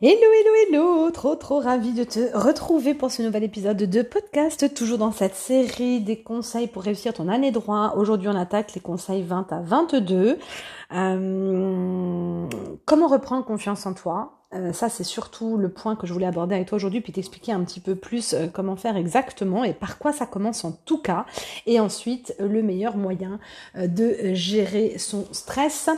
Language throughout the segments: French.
Hello, hello, hello Trop, trop ravie de te retrouver pour ce nouvel épisode de podcast, toujours dans cette série des conseils pour réussir ton année droit. Aujourd'hui, on attaque les conseils 20 à 22. Euh, comment reprendre confiance en toi? Euh, Ça, c'est surtout le point que je voulais aborder avec toi aujourd'hui, puis t'expliquer un petit peu plus euh, comment faire exactement et par quoi ça commence en tout cas. Et ensuite, le meilleur moyen de gérer son stress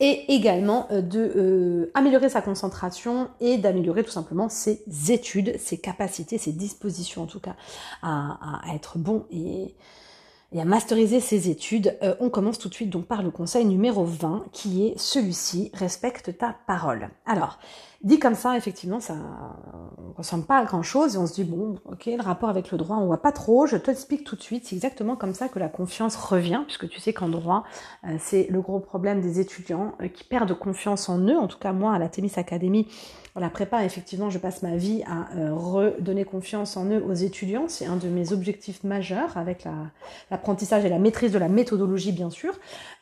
et également euh, de euh, améliorer sa concentration et d'améliorer tout simplement ses études, ses capacités, ses dispositions en tout cas à, à être bon et, et à masteriser ses études. Euh, on commence tout de suite donc par le conseil numéro 20 qui est celui-ci, respecte ta parole. Alors, Dit comme ça, effectivement, ça ne ressemble pas à grand chose et on se dit bon, ok, le rapport avec le droit, on voit pas trop. Je t'explique tout de suite. C'est exactement comme ça que la confiance revient, puisque tu sais qu'en droit, euh, c'est le gros problème des étudiants euh, qui perdent confiance en eux. En tout cas, moi, à la Thémis Academy, la prépa, effectivement, je passe ma vie à euh, redonner confiance en eux aux étudiants. C'est un de mes objectifs majeurs avec l'apprentissage et la maîtrise de la méthodologie, bien sûr.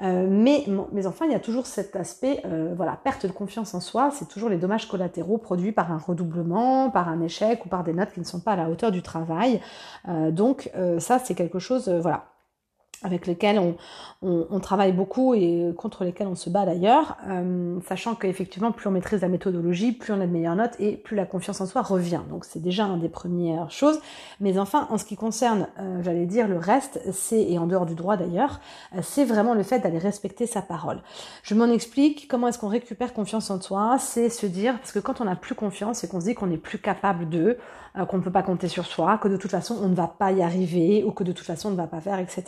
Euh, mais enfants, il y a toujours cet aspect, euh, voilà, perte de confiance en soi. C'est toujours les dommages collatéraux produits par un redoublement, par un échec ou par des notes qui ne sont pas à la hauteur du travail. donc ça, c'est quelque chose, voilà avec lesquels on, travaille beaucoup et contre lesquels on se bat d'ailleurs, euh, sachant qu'effectivement, plus on maîtrise la méthodologie, plus on a de meilleures notes et plus la confiance en soi revient. Donc c'est déjà une des premières choses. Mais enfin, en ce qui concerne, euh, j'allais dire, le reste, c'est, et en dehors du droit d'ailleurs, euh, c'est vraiment le fait d'aller respecter sa parole. Je m'en explique, comment est-ce qu'on récupère confiance en soi? C'est se dire, parce que quand on n'a plus confiance, c'est qu'on se dit qu'on n'est plus capable de, qu'on ne peut pas compter sur soi, que de toute façon on ne va pas y arriver, ou que de toute façon on ne va pas faire, etc.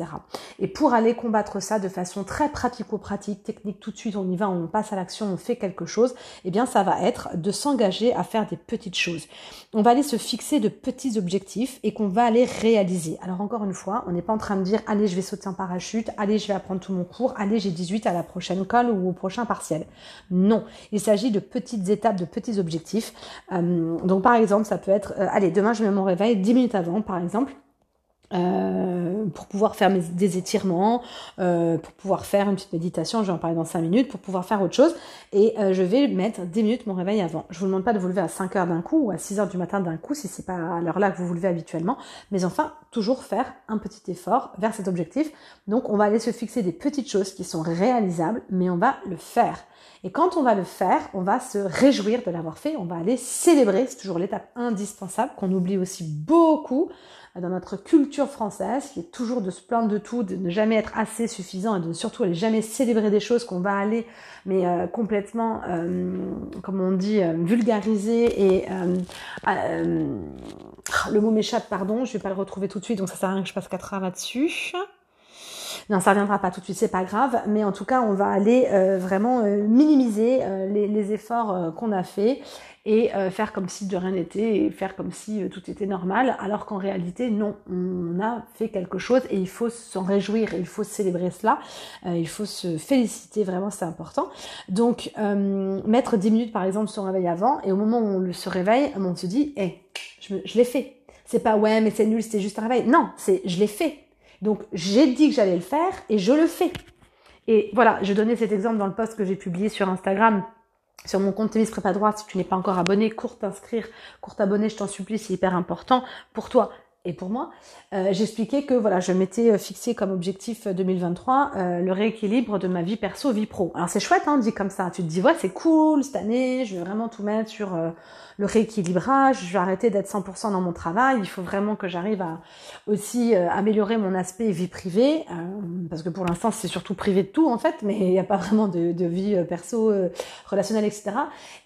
Et pour aller combattre ça de façon très pratico-pratique, technique, tout de suite, on y va, on passe à l'action, on fait quelque chose, eh bien, ça va être de s'engager à faire des petites choses. On va aller se fixer de petits objectifs et qu'on va aller réaliser. Alors, encore une fois, on n'est pas en train de dire, allez, je vais sauter en parachute, allez, je vais apprendre tout mon cours, allez, j'ai 18 à la prochaine colle ou au prochain partiel. Non. Il s'agit de petites étapes, de petits objectifs. Euh, donc, par exemple, ça peut être, euh, allez, demain, je mets mon réveil 10 minutes avant, par exemple. Euh, pour pouvoir faire des étirements, euh, pour pouvoir faire une petite méditation, je vais en parler dans 5 minutes, pour pouvoir faire autre chose. Et euh, je vais mettre 10 minutes mon réveil avant. Je vous demande pas de vous lever à 5 heures d'un coup ou à 6 heures du matin d'un coup si c'est pas à l'heure là que vous vous levez habituellement. Mais enfin, toujours faire un petit effort vers cet objectif. Donc on va aller se fixer des petites choses qui sont réalisables, mais on va le faire. Et quand on va le faire, on va se réjouir de l'avoir fait, on va aller célébrer, c'est toujours l'étape indispensable qu'on oublie aussi beaucoup dans notre culture française, qui est toujours de se plaindre de tout, de ne jamais être assez suffisant et de surtout aller jamais célébrer des choses qu'on va aller, mais euh, complètement, euh, comme on dit, euh, vulgariser et le mot m'échappe, pardon, je vais pas le retrouver tout de suite, donc ça sert à rien que je passe quatre heures là-dessus. Non, ça reviendra pas tout de suite, c'est pas grave, mais en tout cas, on va aller vraiment minimiser les, les, efforts qu'on a fait et euh, faire comme si de rien n'était et faire comme si euh, tout était normal, alors qu'en réalité, non, on a fait quelque chose et il faut s'en réjouir, et il faut célébrer cela, euh, il faut se féliciter, vraiment c'est important. Donc, mettre 10 minutes par exemple sur réveil avant, et au moment où on se réveille, on se dit, hé, hey, je, je l'ai fait. C'est pas ouais, mais c'est nul, c'était juste un réveil. Non, c'est je l'ai fait. Donc j'ai dit que j'allais le faire et je le fais. Et voilà, je donnais cet exemple dans le post que j'ai publié sur Instagram sur mon compte Témis Prépa Droit, si tu n'es pas encore abonné, cours t'inscrire, cours t'abonner, je t'en supplie, c'est hyper important pour toi et pour moi. Euh, J'expliquais que voilà, je m'étais euh, fixé comme objectif 2023 euh, le rééquilibre de ma vie perso, vie pro. Alors c'est chouette, hein, dit comme ça. Tu te dis ouais, c'est cool cette année, je vais vraiment tout mettre sur le rééquilibrage, je vais arrêter d'être 100% dans mon travail, il faut vraiment que j'arrive à aussi améliorer mon aspect vie privée, parce que pour l'instant c'est surtout privé de tout en fait, mais il n'y a pas vraiment de, vie perso, relationnelle, etc.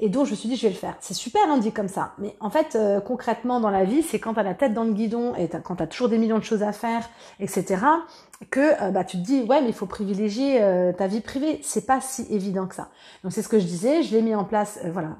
Et donc je me suis dit je vais le faire. C'est super hein, dit comme ça, mais en fait concrètement dans la vie, c'est quand t'as la tête dans le guidon et quand t'as toujours des millions de choses à faire, etc que bah, tu te dis ouais mais il faut privilégier ta vie privée. C'est pas si évident que ça. Donc c'est ce que je disais je l'ai mis en place voilà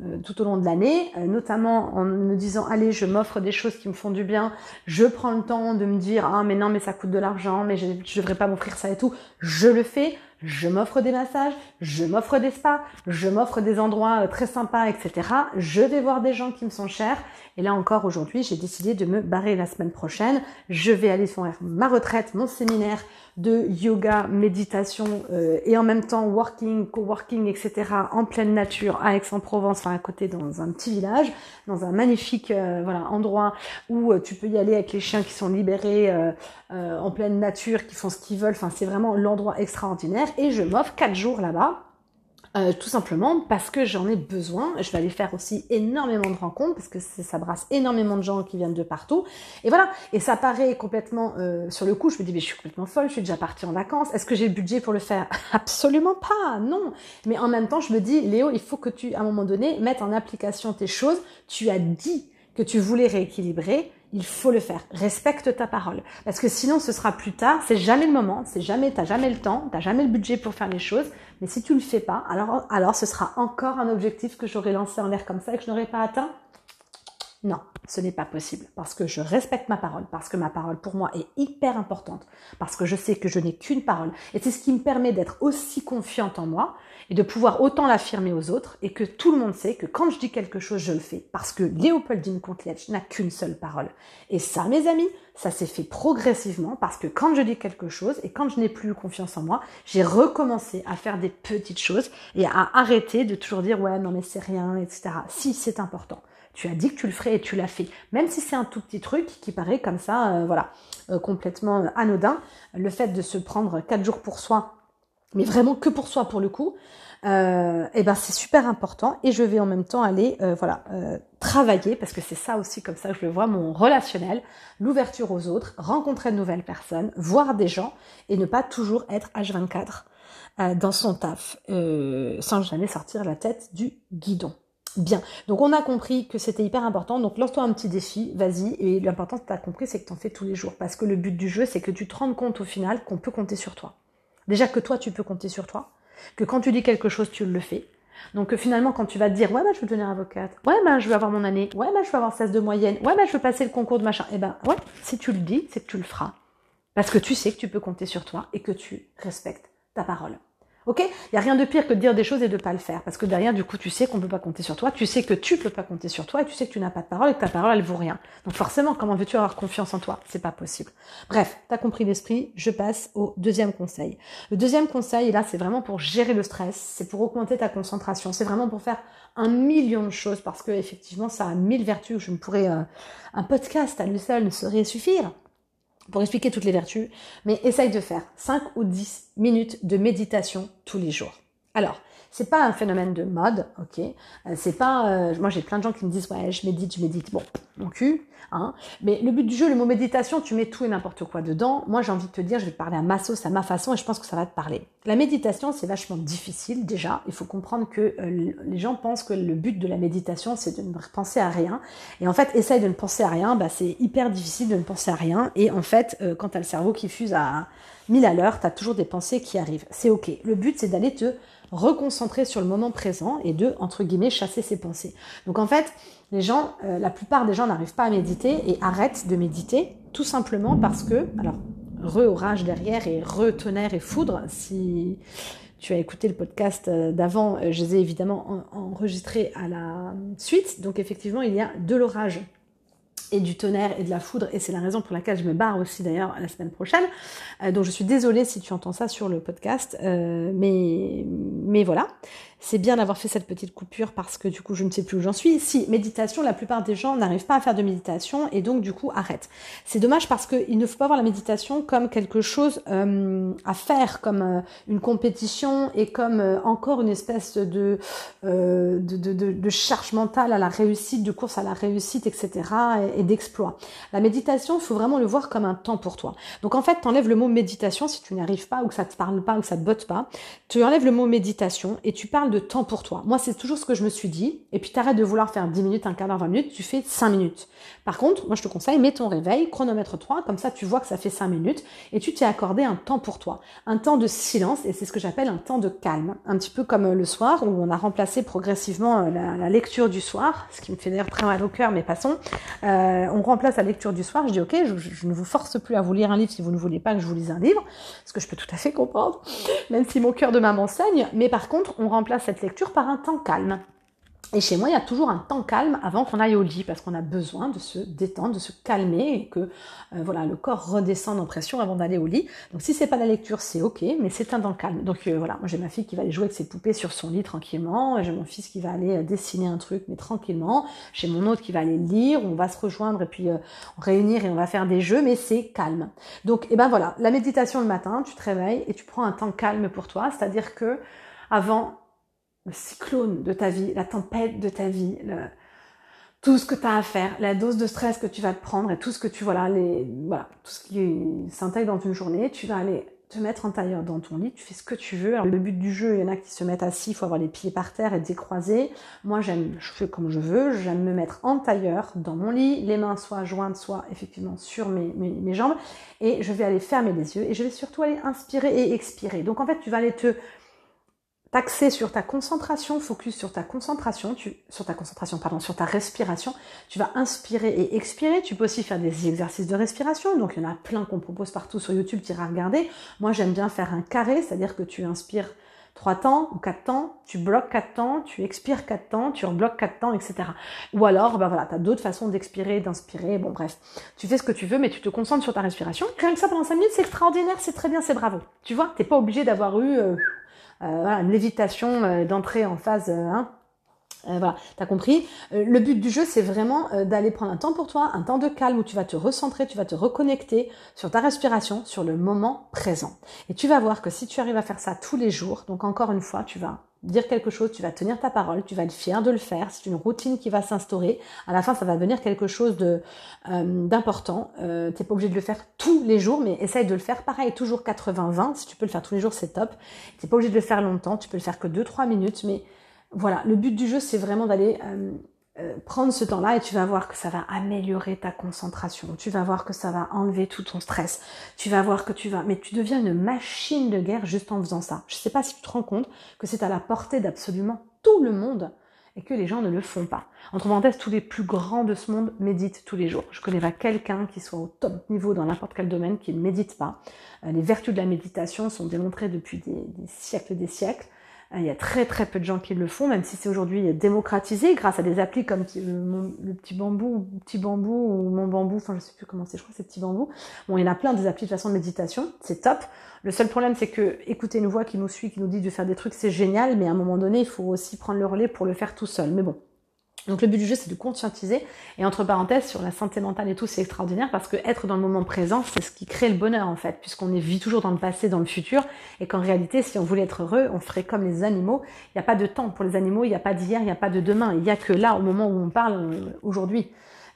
euh, tout au long de l'année, euh, notamment en me disant allez je m'offre des choses qui me font du bien, je prends le temps de me dire ah mais non mais ça coûte de l'argent, mais je, je devrais pas m'offrir ça et tout, je le fais, je m'offre des massages, je m'offre des spas, je m'offre des endroits euh, très sympas, etc. Je vais voir des gens qui me sont chers. Et là encore, aujourd'hui, j'ai décidé de me barrer la semaine prochaine. Je vais aller faire ma retraite, mon séminaire de yoga, méditation euh, et en même temps working, coworking, etc. en pleine nature à Aix-en-Provence, enfin à côté dans un petit village, dans un magnifique euh, voilà endroit où tu peux y aller avec les chiens qui sont libérés en pleine nature, qui font ce qu'ils veulent. Enfin, c'est vraiment l'endroit extraordinaire et je m'offre quatre jours là-bas. Euh, tout simplement parce que j'en ai besoin. Je vais aller faire aussi énormément de rencontres parce que ça brasse énormément de gens qui viennent de partout. Et voilà. Et ça paraît complètement euh, sur le coup. Je me dis mais je suis complètement folle. Je suis déjà partie en vacances. Est-ce que j'ai le budget pour le faire? Absolument pas. Non. Mais en même temps, je me dis Léo, il faut que tu à un moment donné mettes en application tes choses. Tu as dit que tu voulais rééquilibrer il faut le faire. Respecte ta parole. Parce que sinon, ce sera plus tard. C'est jamais le moment. C'est jamais, t'as jamais le temps. T'as jamais le budget pour faire les choses. Mais si tu le fais pas, alors, alors ce sera encore un objectif que j'aurais lancé en l'air comme ça et que je n'aurais pas atteint. Non, ce n'est pas possible parce que je respecte ma parole, parce que ma parole pour moi est hyper importante, parce que je sais que je n'ai qu'une parole. Et c'est ce qui me permet d'être aussi confiante en moi et de pouvoir autant l'affirmer aux autres et que tout le monde sait que quand je dis quelque chose, je le fais. Parce que Léopoldine Contlietch n'a qu'une seule parole. Et ça, mes amis, ça s'est fait progressivement parce que quand je dis quelque chose et quand je n'ai plus confiance en moi, j'ai recommencé à faire des petites choses et à arrêter de toujours dire ouais, non mais c'est rien, etc. Si, c'est important. Tu as dit que tu le ferais et tu l'as fait. Même si c'est un tout petit truc qui paraît comme ça, euh, voilà, euh, complètement euh, anodin. Le fait de se prendre quatre jours pour soi, mais vraiment que pour soi pour le coup, euh, et eh ben c'est super important. Et je vais en même temps aller, voilà, travailler parce que c'est ça aussi comme ça que je le vois, mon relationnel, l'ouverture aux autres, rencontrer de nouvelles personnes, voir des gens et ne pas toujours être H24 dans son taf, sans jamais sortir la tête du guidon. Bien. Donc on a compris que c'était hyper important. Donc lance-toi un petit défi, vas-y. Et l'important, tu as compris, c'est que tu en fais tous les jours. Parce que le but du jeu, c'est que tu te rendes compte au final qu'on peut compter sur toi. Déjà que toi, tu peux compter sur toi. Que quand tu dis quelque chose, tu le fais. Donc que finalement, quand tu vas te dire, ouais, bah, je veux devenir avocate. Ouais, bah, je veux avoir mon année. Ouais, bah, je veux avoir 16 de moyenne. Ouais, bah, je veux passer le concours de machin. Eh ben, ouais, si tu le dis, c'est que tu le feras. Parce que tu sais que tu peux compter sur toi et que tu respectes ta parole. Ok? Il y a rien de pire que de dire des choses et de pas le faire, parce que derrière, du coup, tu sais qu'on peut pas compter sur toi, tu sais que tu peux pas compter sur toi, et tu sais que tu n'as pas de parole et que ta parole elle vaut rien. Donc forcément, comment veux-tu avoir confiance en toi? C'est pas possible. Bref, t'as compris l'esprit. Je passe au deuxième conseil. Le deuxième conseil, là, c'est vraiment pour gérer le stress, c'est pour augmenter ta concentration, c'est vraiment pour faire un million de choses, parce que effectivement, ça a mille vertus. Je me pourrais euh, un podcast à lui seul ne saurait suffire pour expliquer toutes les vertus, mais essaye de faire 5 ou 10 minutes de méditation tous les jours. Alors, c'est pas un phénomène de mode, ok. Euh, c'est pas, euh, moi j'ai plein de gens qui me disent ouais je médite, je médite. Bon, mon cul, hein. Mais le but du jeu, le mot méditation, tu mets tout et n'importe quoi dedans. Moi j'ai envie de te dire, je vais te parler à ma sauce, à ma façon, et je pense que ça va te parler. La méditation, c'est vachement difficile déjà. Il faut comprendre que euh, les gens pensent que le but de la méditation, c'est de ne penser à rien. Et en fait, essaye de ne penser à rien, bah c'est hyper difficile de ne penser à rien. Et en fait, quand tu as le cerveau qui fuse à 1000 à l'heure, tu as toujours des pensées qui arrivent. C'est ok. Le but, c'est d'aller te reconcentrer sur le moment présent et de, entre guillemets, chasser ses pensées. Donc en fait, les gens, euh, la plupart des gens n'arrivent pas à méditer et arrêtent de méditer tout simplement parce que, alors, re-orage derrière et re-tonnerre et foudre, si tu as écouté le podcast euh, d'avant, euh, je les ai évidemment enregistrés à la suite. Donc effectivement, il y a de l'orage et du tonnerre et de la foudre, et c'est la raison pour laquelle je me barre aussi d'ailleurs la semaine prochaine. Euh, donc je suis désolée si tu entends ça sur le podcast, euh, mais mais voilà c'est bien d'avoir fait cette petite coupure parce que du coup je ne sais plus où j'en suis. Si, méditation, la plupart des gens n'arrivent pas à faire de méditation et donc du coup arrêtent. C'est dommage parce qu'il ne faut pas voir la méditation comme quelque chose euh, à faire, comme une compétition et comme encore une espèce de, de, de, de, charge mentale à la réussite, de course à la réussite, etc. et, et d'exploit. La méditation, il faut vraiment le voir comme un temps pour toi. Donc en fait, tu enlèves le mot méditation si tu n'y arrives pas ou que ça te parle pas ou que ça te botte pas. Tu enlèves le mot méditation et tu parles de temps pour toi. Moi, c'est toujours ce que je me suis dit. Et puis, t'arrêtes de vouloir faire 10 minutes, un quart d'heure, 20 minutes, tu fais 5 minutes. Par contre, moi, je te conseille, mets ton réveil, chronomètre 3, comme ça, tu vois que ça fait 5 minutes et tu t'es accordé un temps pour toi. Un temps de silence et c'est ce que j'appelle un temps de calme. Un petit peu comme euh, le soir où on a remplacé progressivement euh, la, lecture du soir, ce qui me fait d'ailleurs très mal au cœur, mais passons. Euh, on remplace la lecture du soir. Je dis, ok, je, je, ne vous force plus à vous lire un livre si vous ne voulez pas que je vous lise un livre, ce que je peux tout à fait comprendre, même si mon cœur de maman saigne. Mais par contre, on remplace cette lecture par un temps calme. Et chez moi, il y a toujours un temps calme avant qu'on aille au lit parce qu'on a besoin de se détendre, de se calmer et que euh, voilà le corps redescende en pression avant d'aller au lit. Donc si c'est pas la lecture, c'est ok, mais c'est un temps calme. Donc euh, voilà, moi j'ai ma fille qui va aller jouer avec ses poupées sur son lit tranquillement, j'ai mon fils qui va aller euh, dessiner un truc mais tranquillement, j'ai mon autre qui va aller lire, on va se rejoindre et puis réunir et on va faire des jeux, mais c'est calme. Donc et eh ben voilà, la méditation le matin, tu te réveilles et tu prends un temps calme pour toi, c'est-à-dire que avant le cyclone de ta vie, la tempête de ta vie, tout ce que tu as à faire, la dose de stress que tu vas te prendre et tout ce que tu voilà tout ce qui s'intègre dans une journée, tu vas aller te mettre en tailleur dans ton lit, tu fais ce que tu veux. Alors, le but du jeu, il y en a qui se mettent assis, il faut avoir les pieds par terre et décroiser. Moi, j'aime, je fais comme je veux, j'aime me mettre en tailleur dans mon lit, les mains soit jointes, soit effectivement sur mes jambes, et je vais aller fermer les yeux et je vais surtout aller inspirer et expirer. Donc en fait, tu vas aller te t'axer sur ta concentration, focus sur ta concentration, tu, sur ta concentration, pardon, sur ta respiration. Tu vas inspirer et expirer. Tu peux aussi faire des exercices de respiration. Donc, il y en a plein qu'on propose partout sur YouTube, tu iras regarder. Moi, j'aime bien faire un carré, c'est-à-dire que tu inspires trois temps ou quatre temps, tu bloques quatre temps, tu expires quatre temps, tu rebloques quatre temps, etc. Ou alors, ben voilà, tu as d'autres façons d'expirer, d'inspirer, bon bref. Tu fais ce que tu veux, mais tu te concentres sur ta respiration. Rien que ça pendant cinq minutes, c'est extraordinaire, c'est très bien, c'est bravo. Tu vois, t'es pas obligé d'avoir eu... Euh, voilà, une lévitation euh, d'entrée en phase euh, hein, euh, voilà, t'as compris. le but du jeu, c'est vraiment d'aller prendre un temps pour toi, un temps de calme où tu vas te recentrer, tu vas te reconnecter sur ta respiration, sur le moment présent. Et tu vas voir que si tu arrives à faire ça tous les jours, donc encore une fois, tu vas dire quelque chose, tu vas tenir ta parole, tu vas être fier de le faire, c'est une routine qui va s'instaurer. À la fin, ça va devenir quelque chose de euh, d'important. Euh, T'es pas obligé de le faire tous les jours, mais essaye de le faire. Pareil, toujours 80-20. Si tu peux le faire tous les jours, c'est top. T'es pas obligé de le faire longtemps, tu peux le faire que 2-3 minutes, mais voilà, le but du jeu, c'est vraiment d'aller euh, euh, prendre ce temps-là et tu vas voir que ça va améliorer ta concentration. Tu vas voir que ça va enlever tout ton stress. Tu vas voir que tu vas, mais tu deviens une machine de guerre juste en faisant ça. Je sais pas si tu te rends compte que c'est à la portée d'absolument tout le monde et que les gens ne le font pas. Entre parenthèses, tous les plus grands de ce monde méditent tous les jours. Je connais pas quelqu'un qui soit au top niveau dans n'importe quel domaine qui ne médite pas. Euh, les vertus de la méditation sont démontrées depuis des, des siècles et des siècles. Euh, il y a très très peu de gens qui le font, même si c'est aujourd'hui démocratisé grâce à des applis comme le, petit bambou, petit bambou ou mon bambou, enfin je sais plus comment c'est, je crois que c'est petit bambou. Bon, il y en a plein des applications de méditation, c'est top. Le seul problème c'est que écouter une voix qui nous suit, qui nous dit de faire des trucs, c'est génial, mais à un moment donné, il faut aussi prendre le relais pour le faire tout seul. Mais bon, donc le but du jeu, c'est de conscientiser. Et entre parenthèses, sur la santé mentale et tout, c'est extraordinaire parce que être dans le moment présent, c'est ce qui crée le bonheur en fait, puisqu'on vit toujours dans le passé, dans le futur, et qu'en réalité, si on voulait être heureux, on ferait comme les animaux. Il n'y a pas de temps pour les animaux, il n'y a pas d'hier, il n'y a pas de demain. Il n'y a que là, au moment où on parle, euh, aujourd'hui.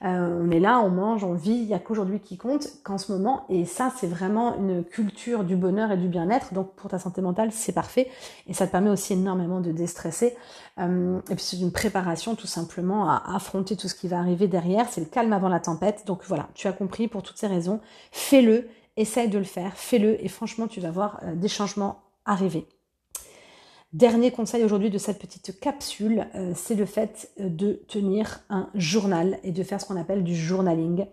Euh, on est là, on mange, on vit, il n'y a qu'aujourd'hui qui compte, qu'en ce moment. Et ça, c'est vraiment une culture du bonheur et du bien-être. Donc pour ta santé mentale, c'est parfait. Et ça te permet aussi énormément de déstresser. Euh, et puis c'est une préparation tout simplement à affronter tout ce qui va arriver derrière. C'est le calme avant la tempête. Donc voilà, tu as compris pour toutes ces raisons. Fais-le, essaye de le faire, fais-le. Et franchement, tu vas voir euh, des changements arriver. Dernier conseil aujourd'hui de cette petite capsule, euh, c'est le fait euh, de tenir un journal et de faire ce qu'on appelle du journaling.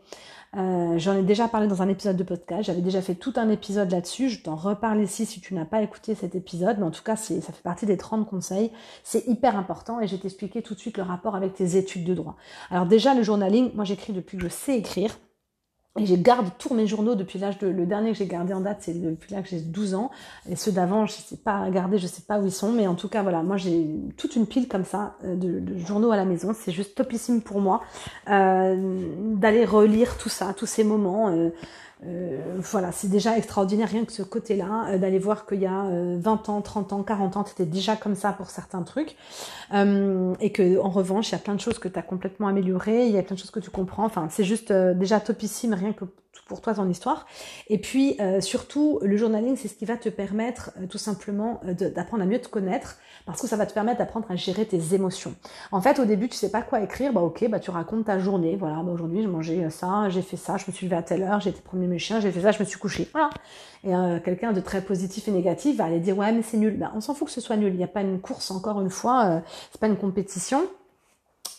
Euh, j'en ai déjà parlé dans un épisode de podcast, j'avais déjà fait tout un épisode là-dessus, je t'en reparle ici si tu n'as pas écouté cet épisode, mais en tout cas ça fait partie des 30 conseils, c'est hyper important et je vais t'expliquer tout de suite le rapport avec tes études de droit. Alors déjà le journaling, moi j'écris depuis que je sais écrire, et je garde tous mes journaux depuis l'âge de... Le dernier que j'ai gardé en date, c'est depuis l'âge que j'ai 12 ans. Et ceux d'avant, je sais pas garder, je sais pas où ils sont. Mais en tout cas, voilà, moi j'ai toute une pile comme ça euh, de, de journaux à la maison. C'est juste topissime pour moi euh, d'aller relire tout ça, tous ces moments. Euh, euh, voilà, c'est déjà extraordinaire rien que ce côté-là, euh, d'aller voir qu'il y a 20 ans, 30 ans, 40 ans, c'était déjà comme ça pour certains trucs. Euh, et que en revanche, il y a plein de choses que tu as complètement améliorées, il y a plein de choses que tu comprends. Enfin, c'est juste déjà topissime rien que pour toi ton histoire. Et puis euh, surtout, le journaling, c'est ce qui va te permettre euh, tout simplement euh, d'apprendre à mieux te connaître, parce que ça va te permettre d'apprendre à gérer tes émotions. En fait, au début, tu sais pas quoi écrire, bah ok, bah tu racontes ta journée. Voilà, bah aujourd'hui j'ai mangé ça, j'ai fait ça, je me suis levée à telle heure, j'ai été promener mes chiens, j'ai fait ça, je me suis couchée. Voilà. Et quelqu'un de très positif et négatif va aller dire ouais mais c'est nul. Bah, on s'en fout que ce soit nul. Il n'y a pas une course encore une fois, c'est pas une compétition.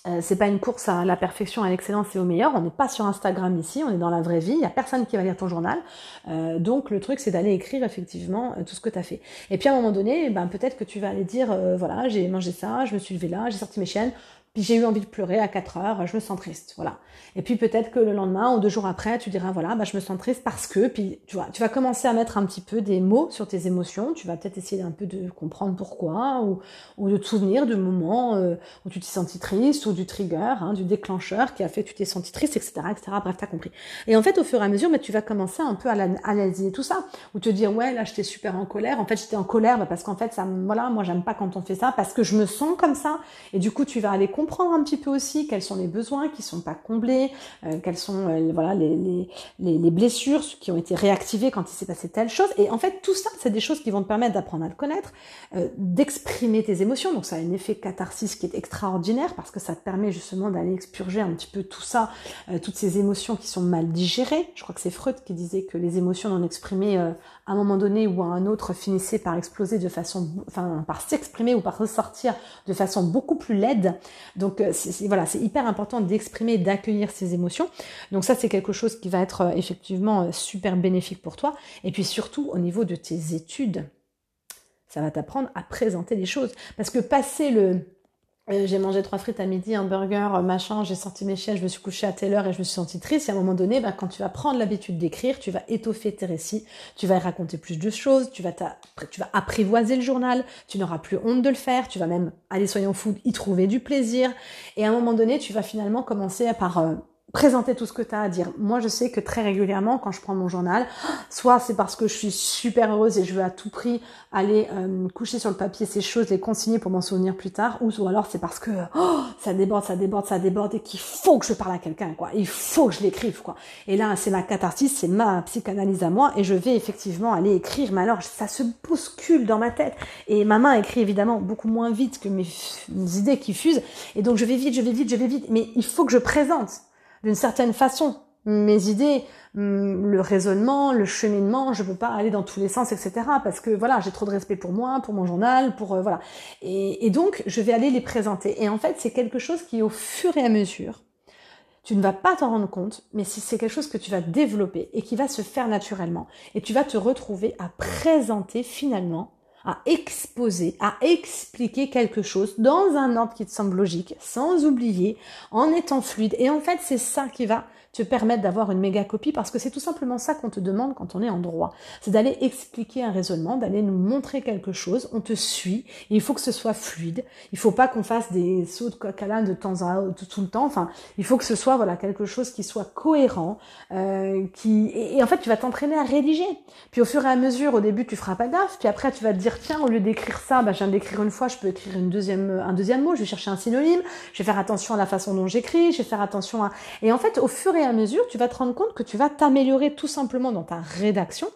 Euh, c'est pas une course à la perfection, à l'excellence et au meilleur. On n'est pas sur Instagram ici, on est dans la vraie vie. Il y a personne qui va lire ton journal. Euh, donc le truc, c'est d'aller écrire effectivement euh, tout ce que tu as fait. Et puis à un moment donné, ben peut-être que tu vas aller dire, voilà, j'ai mangé ça, je me suis levé là, j'ai sorti mes chiennes, puis j'ai eu envie de pleurer à 4 heures, je me sens triste, voilà. Et puis peut-être que le lendemain ou deux jours après, tu diras voilà, bah je me sens triste parce que, puis tu vois, tu vas commencer à mettre un petit peu des mots sur tes émotions, tu vas peut-être essayer un peu de comprendre pourquoi ou, ou de te souvenir du moment euh, où tu t'es senti triste ou du trigger, hein, du déclencheur qui a fait que tu t'es senti triste, etc., etc. Bref, t'as compris. Et en fait, au fur et à mesure, mais tu vas commencer un peu à analyser tout ça ou te dire ouais là j'étais super en colère. En fait, j'étais en colère bah, parce qu'en fait ça, voilà, moi j'aime pas quand on fait ça parce que je me sens comme ça. Et du coup, tu vas aller un petit peu aussi quels sont les besoins qui sont pas comblés, euh, quelles sont euh, voilà les, les, les, blessures qui ont été réactivées quand il s'est passé telle chose. Et en fait, tout ça, c'est des choses qui vont te permettre d'apprendre à le connaître, euh, d'exprimer tes émotions. Donc ça a un effet catharsis qui est extraordinaire parce que ça te permet justement d'aller expurger un petit peu tout ça, toutes ces émotions qui sont mal digérées. Je crois que c'est Freud qui disait que les émotions non exprimées un moment donné ou à un autre finissaient par exploser de façon, enfin par s'exprimer ou par ressortir de façon beaucoup plus laide. Donc c'est, voilà, c'est hyper important d'exprimer, d'accueillir ces émotions. Donc ça, c'est quelque chose qui va être euh, effectivement euh, super bénéfique pour toi. Et puis surtout, au niveau de tes études, ça va t'apprendre à présenter les choses. Parce que passer le euh, j'ai mangé trois frites à midi, un burger, euh, machin, j'ai sorti mes chiens, je me suis couchée à telle heure et je me suis sentie triste. Et à un moment donné, ben, quand tu vas prendre l'habitude d'écrire, tu vas étoffer tes récits, tu vas y raconter plus de choses, tu vas, tu vas apprivoiser le journal, tu n'auras plus honte de le faire, tu vas même, aller soyons fous, y trouver du plaisir. Et à un moment donné, tu vas finalement commencer par... Euh, présenter tout ce que tu as à dire. Moi, je sais que très régulièrement, quand je prends mon journal, soit c'est parce que je suis super heureuse et je veux à tout prix aller euh, coucher sur le papier ces choses, les consigner pour m'en souvenir plus tard, ou, alors c'est parce que oh, ça déborde, ça déborde, ça déborde et qu'il faut que je parle à quelqu'un, quoi. Il faut que je l'écrive, quoi. Et là, c'est ma catharsis, c'est ma psychanalyse à moi, et je vais effectivement aller écrire. Mais alors, ça se bouscule dans ma tête, et ma main écrit évidemment beaucoup moins vite que mes idées qui fusent, et donc je vais vite, je vais vite, je vais vite, mais il faut que je présente d'une certaine façon. Mes idées, mm, le raisonnement, le cheminement, je peux pas aller dans tous les sens, etc. Parce que voilà, j'ai trop de respect pour moi, pour mon journal, pour euh, voilà. Et, et donc, je vais aller les présenter. Et en fait, c'est quelque chose qui, au fur et à mesure, tu ne vas pas t'en rendre compte, mais c'est quelque chose que tu vas développer et qui va se faire naturellement. Et tu vas te retrouver à présenter finalement à exposer, à expliquer quelque chose dans un ordre qui te semble logique, sans oublier, en étant fluide. Et en fait, c'est ça qui va te permettre d'avoir une méga copie parce que c'est tout simplement ça qu'on te demande quand on est en droit. C'est d'aller expliquer un raisonnement, d'aller nous montrer quelque chose, on te suit, et il faut que ce soit fluide. Il faut pas qu'on fasse des sauts de coq à de temps en temps, tout le temps. Enfin, il faut que ce soit voilà quelque chose qui soit cohérent, euh, qui et, en fait tu vas t'entraîner à rédiger. Puis au fur et à mesure, au début tu feras pas gaffe, puis après tu vas te dire tiens au lieu d'écrire ça, bah, je viens d'écrire une fois, je peux écrire une deuxième un deuxième mot, je vais chercher un synonyme, je vais faire attention à la façon dont j'écris, je vais faire attention à et en fait au fur et mesure, tu vas te rendre compte que tu vas t'améliorer tout simplement dans ta rédaction.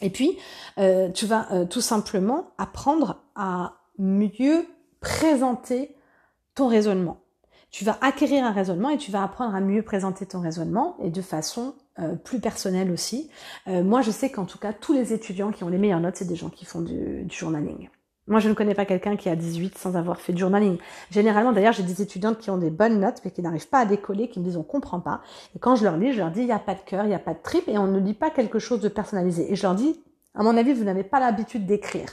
Et puis, euh, tu vas euh, tout simplement apprendre à mieux présenter ton raisonnement. Tu vas acquérir un raisonnement et tu vas apprendre à mieux présenter ton raisonnement et de façon euh, plus personnelle aussi. moi, je sais qu'en tout cas, tous les étudiants qui ont les meilleures notes, c'est des gens qui font du journaling. Moi, je ne connais pas quelqu'un qui a 18 sans avoir fait de journaling. Généralement, d'ailleurs, j'ai des étudiantes qui ont des bonnes notes, mais qui n'arrivent pas à décoller, qui me disent on comprend pas. Et quand je leur lis, je leur dis il n'y a pas de cœur, il n'y a pas de trip, et on ne lit pas quelque chose de personnalisé. Et je leur dis, à mon avis, vous n'avez pas l'habitude d'écrire.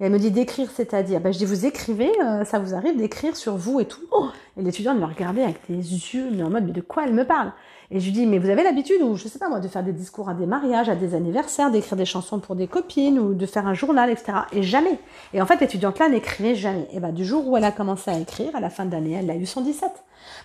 Et elle me dit d'écrire, c'est-à-dire, ben, je dis vous écrivez, euh, ça vous arrive d'écrire sur vous et tout? Oh et l'étudiante me regardait avec des yeux, mais en mode mais de quoi elle me parle? Et je lui dis, mais vous avez l'habitude, ou je sais pas moi, de faire des discours à des mariages, à des anniversaires, d'écrire des chansons pour des copines, ou de faire un journal, etc. Et jamais. Et en fait, l'étudiante-là n'écrivait jamais. Et ben, du jour où elle a commencé à écrire, à la fin de l'année, elle a eu son 17.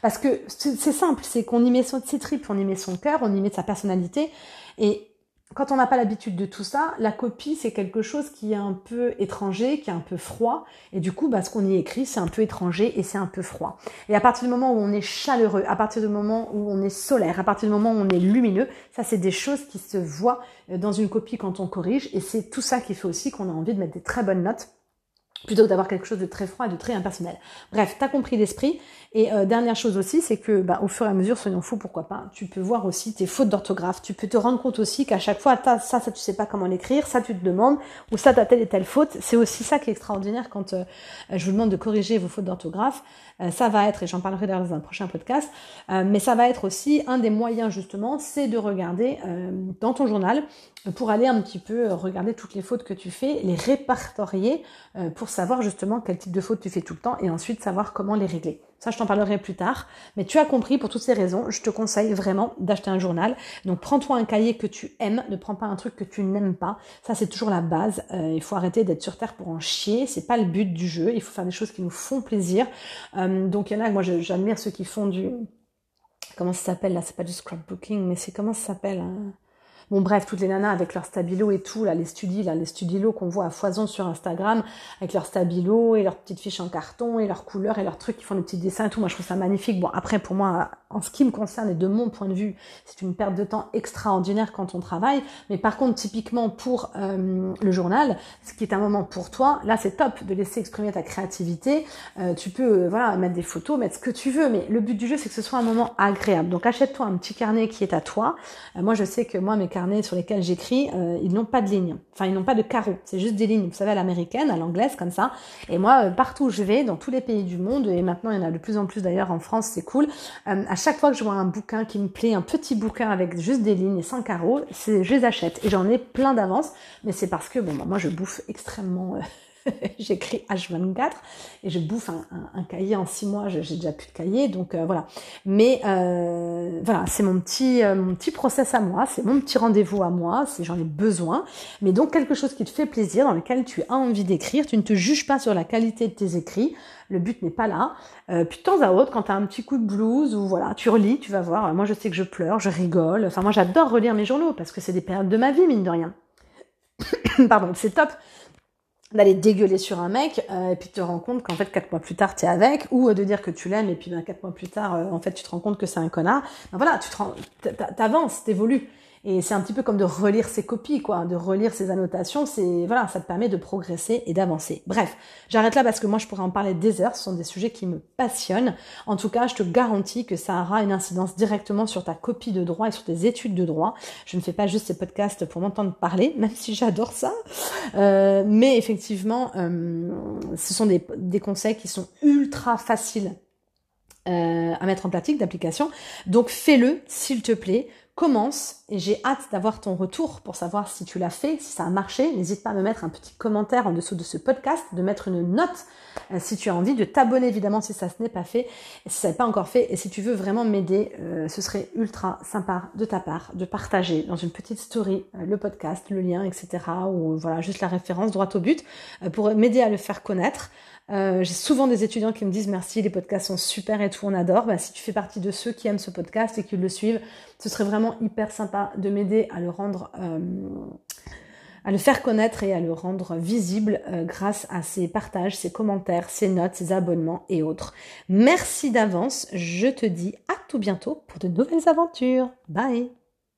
Parce que c'est simple, c'est qu'on y met son, ses tripes, on y met son cœur, on y met sa personnalité. Et quand on n'a pas l'habitude de tout ça, la copie, c'est quelque chose qui est un peu étranger, qui est un peu froid. Et du coup, bah, ce qu'on y écrit, c'est un peu étranger et c'est un peu froid. Et à partir du moment où on est chaleureux, à partir du moment où on est solaire, à partir du moment où on est lumineux, ça, c'est des choses qui se voient euh, dans une copie quand on corrige. Et c'est tout ça qui fait aussi qu'on a envie de mettre des très bonnes notes plutôt que d'avoir quelque chose de très froid et de très impersonnel. Bref, t'as compris l'esprit. Et euh, dernière chose aussi, c'est que bah, au fur et à mesure, soyons fous, pourquoi pas, tu peux voir aussi tes fautes d'orthographe. Tu peux te rendre compte aussi qu'à chaque fois, as, ça, ça tu sais pas comment l'écrire, ça tu te demandes, ou ça t'as telle et telle faute. C'est aussi ça qui est extraordinaire quand euh, je vous demande de corriger vos fautes d'orthographe. Euh, ça va être, et j'en parlerai dans un prochain podcast, mais ça va être aussi un des moyens justement, c'est de regarder dans ton journal pour aller un petit peu regarder toutes les fautes que tu fais, les répertorier pour savoir justement quel type de faute tu fais tout le temps et ensuite savoir comment les régler. Ça, je t'en parlerai plus tard. Mais tu as compris, pour toutes ces raisons, je te conseille vraiment d'acheter un journal. Donc, prends-toi un cahier que tu aimes. Ne prends pas un truc que tu n'aimes pas. Ça, c'est toujours la base. Euh, il faut arrêter d'être sur Terre pour en chier. C'est pas le but du jeu. Il faut faire des choses qui nous font plaisir. Euh, donc, il y en a, moi, j'admire ceux qui font du... Comment ça s'appelle là? C'est pas du scrapbooking, mais c'est comment ça s'appelle hein? Bon bref, toutes les nanas avec leur stabilo et tout, là, les studis, là, les studilos qu'on voit à foison sur Instagram, avec leur stabilo et leurs petites fiches en carton et leurs couleurs et leurs trucs qui font des petits dessins et tout. Moi, je trouve ça magnifique. Bon, après, pour moi, en ce qui me concerne et de mon point de vue, c'est une perte de temps extraordinaire quand on travaille. Mais par contre, typiquement pour euh, le journal, ce qui est un moment pour toi, là, c'est top de laisser exprimer ta créativité. Euh, tu peux, euh, voilà, mettre des photos, mettre ce que tu veux. Mais le but du jeu, c'est que ce soit un moment agréable. Donc, achète-toi un petit carnet qui est à toi. moi, je sais que moi, mes carnets sur lesquels j'écris, ils n'ont pas de lignes. Enfin, ils n'ont pas de carreaux. C'est juste des lignes, vous savez, à l'américaine, à l'anglaise, comme ça. Et moi, partout où je vais, dans tous les pays du monde, et maintenant il y en a de plus en plus d'ailleurs en France, c'est cool. Euh, chaque fois que je vois un bouquin qui me plaît, un petit bouquin avec juste des lignes et sans carreaux, je les achète. Et j'en ai plein d'avance, mais c'est parce que bon, bah, moi je bouffe extrêmement j'écris H24 et je bouffe un, cahier en six mois. J'ai déjà plus de cahier, donc euh, voilà. Mais euh, voilà, c'est mon petit euh, petit process à moi, c'est mon petit rendez-vous à moi. Si j'en ai besoin, mais donc quelque chose qui te fait plaisir, dans lequel tu as envie d'écrire. Tu ne te juges pas sur la qualité de tes écrits. Le but n'est pas là. puis de temps à autre, quand tu as un petit coup de blues ou voilà, tu relis, tu vas voir. Moi, je sais que je pleure, je rigole. Enfin, moi, j'adore relire mes journaux parce que c'est des périodes de ma vie, mine de rien. Pardon, c'est top d'aller dégueuler sur un mec euh, et puis te rends compte qu'en fait quatre mois plus tard t'es avec ou euh, de dire que tu l'aimes et puis ben, quatre mois plus tard euh, en fait tu te rends compte que c'est un connard. Ben, voilà tu te t'avances t'évolues et c'est un petit peu comme de relire ses copies, quoi, de relire ses annotations. C'est voilà, ça te permet de progresser et d'avancer. Bref, j'arrête là parce que moi je pourrais en parler des heures. Ce sont des sujets qui me passionnent. En tout cas, je te garantis que ça aura une incidence directement sur ta copie de droit et sur tes études de droit. Je ne fais pas juste ces podcasts pour m'entendre parler, même si j'adore ça. Euh, mais effectivement, euh, ce sont des, des conseils qui sont ultra faciles euh, à mettre en pratique d'application. Donc fais-le, s'il te plaît commence et j'ai hâte d'avoir ton retour pour savoir si tu l'as fait, si ça a marché. N'hésite pas à me mettre un petit commentaire en dessous de ce podcast, de mettre une note euh, si tu as envie, de t'abonner évidemment si ça ce n'est pas fait, si ça n'est pas encore fait. Et si tu veux vraiment m'aider, euh, ce serait ultra sympa de ta part de partager dans une petite story euh, le podcast, le lien, etc. Ou voilà, juste la référence droite au but pour m'aider à le faire connaître. Euh, j'ai souvent des étudiants qui me disent merci, les podcasts sont super et tout, on adore. Bah, si tu fais partie de ceux qui aiment ce podcast et qui le suivent, ce serait vraiment hyper sympa de m'aider à le rendre, euh, à le faire connaître et à le rendre visible euh, grâce à ces partages, ces commentaires, ces notes, ces abonnements et autres. Merci d'avance. Je te dis à tout bientôt pour de nouvelles aventures. Bye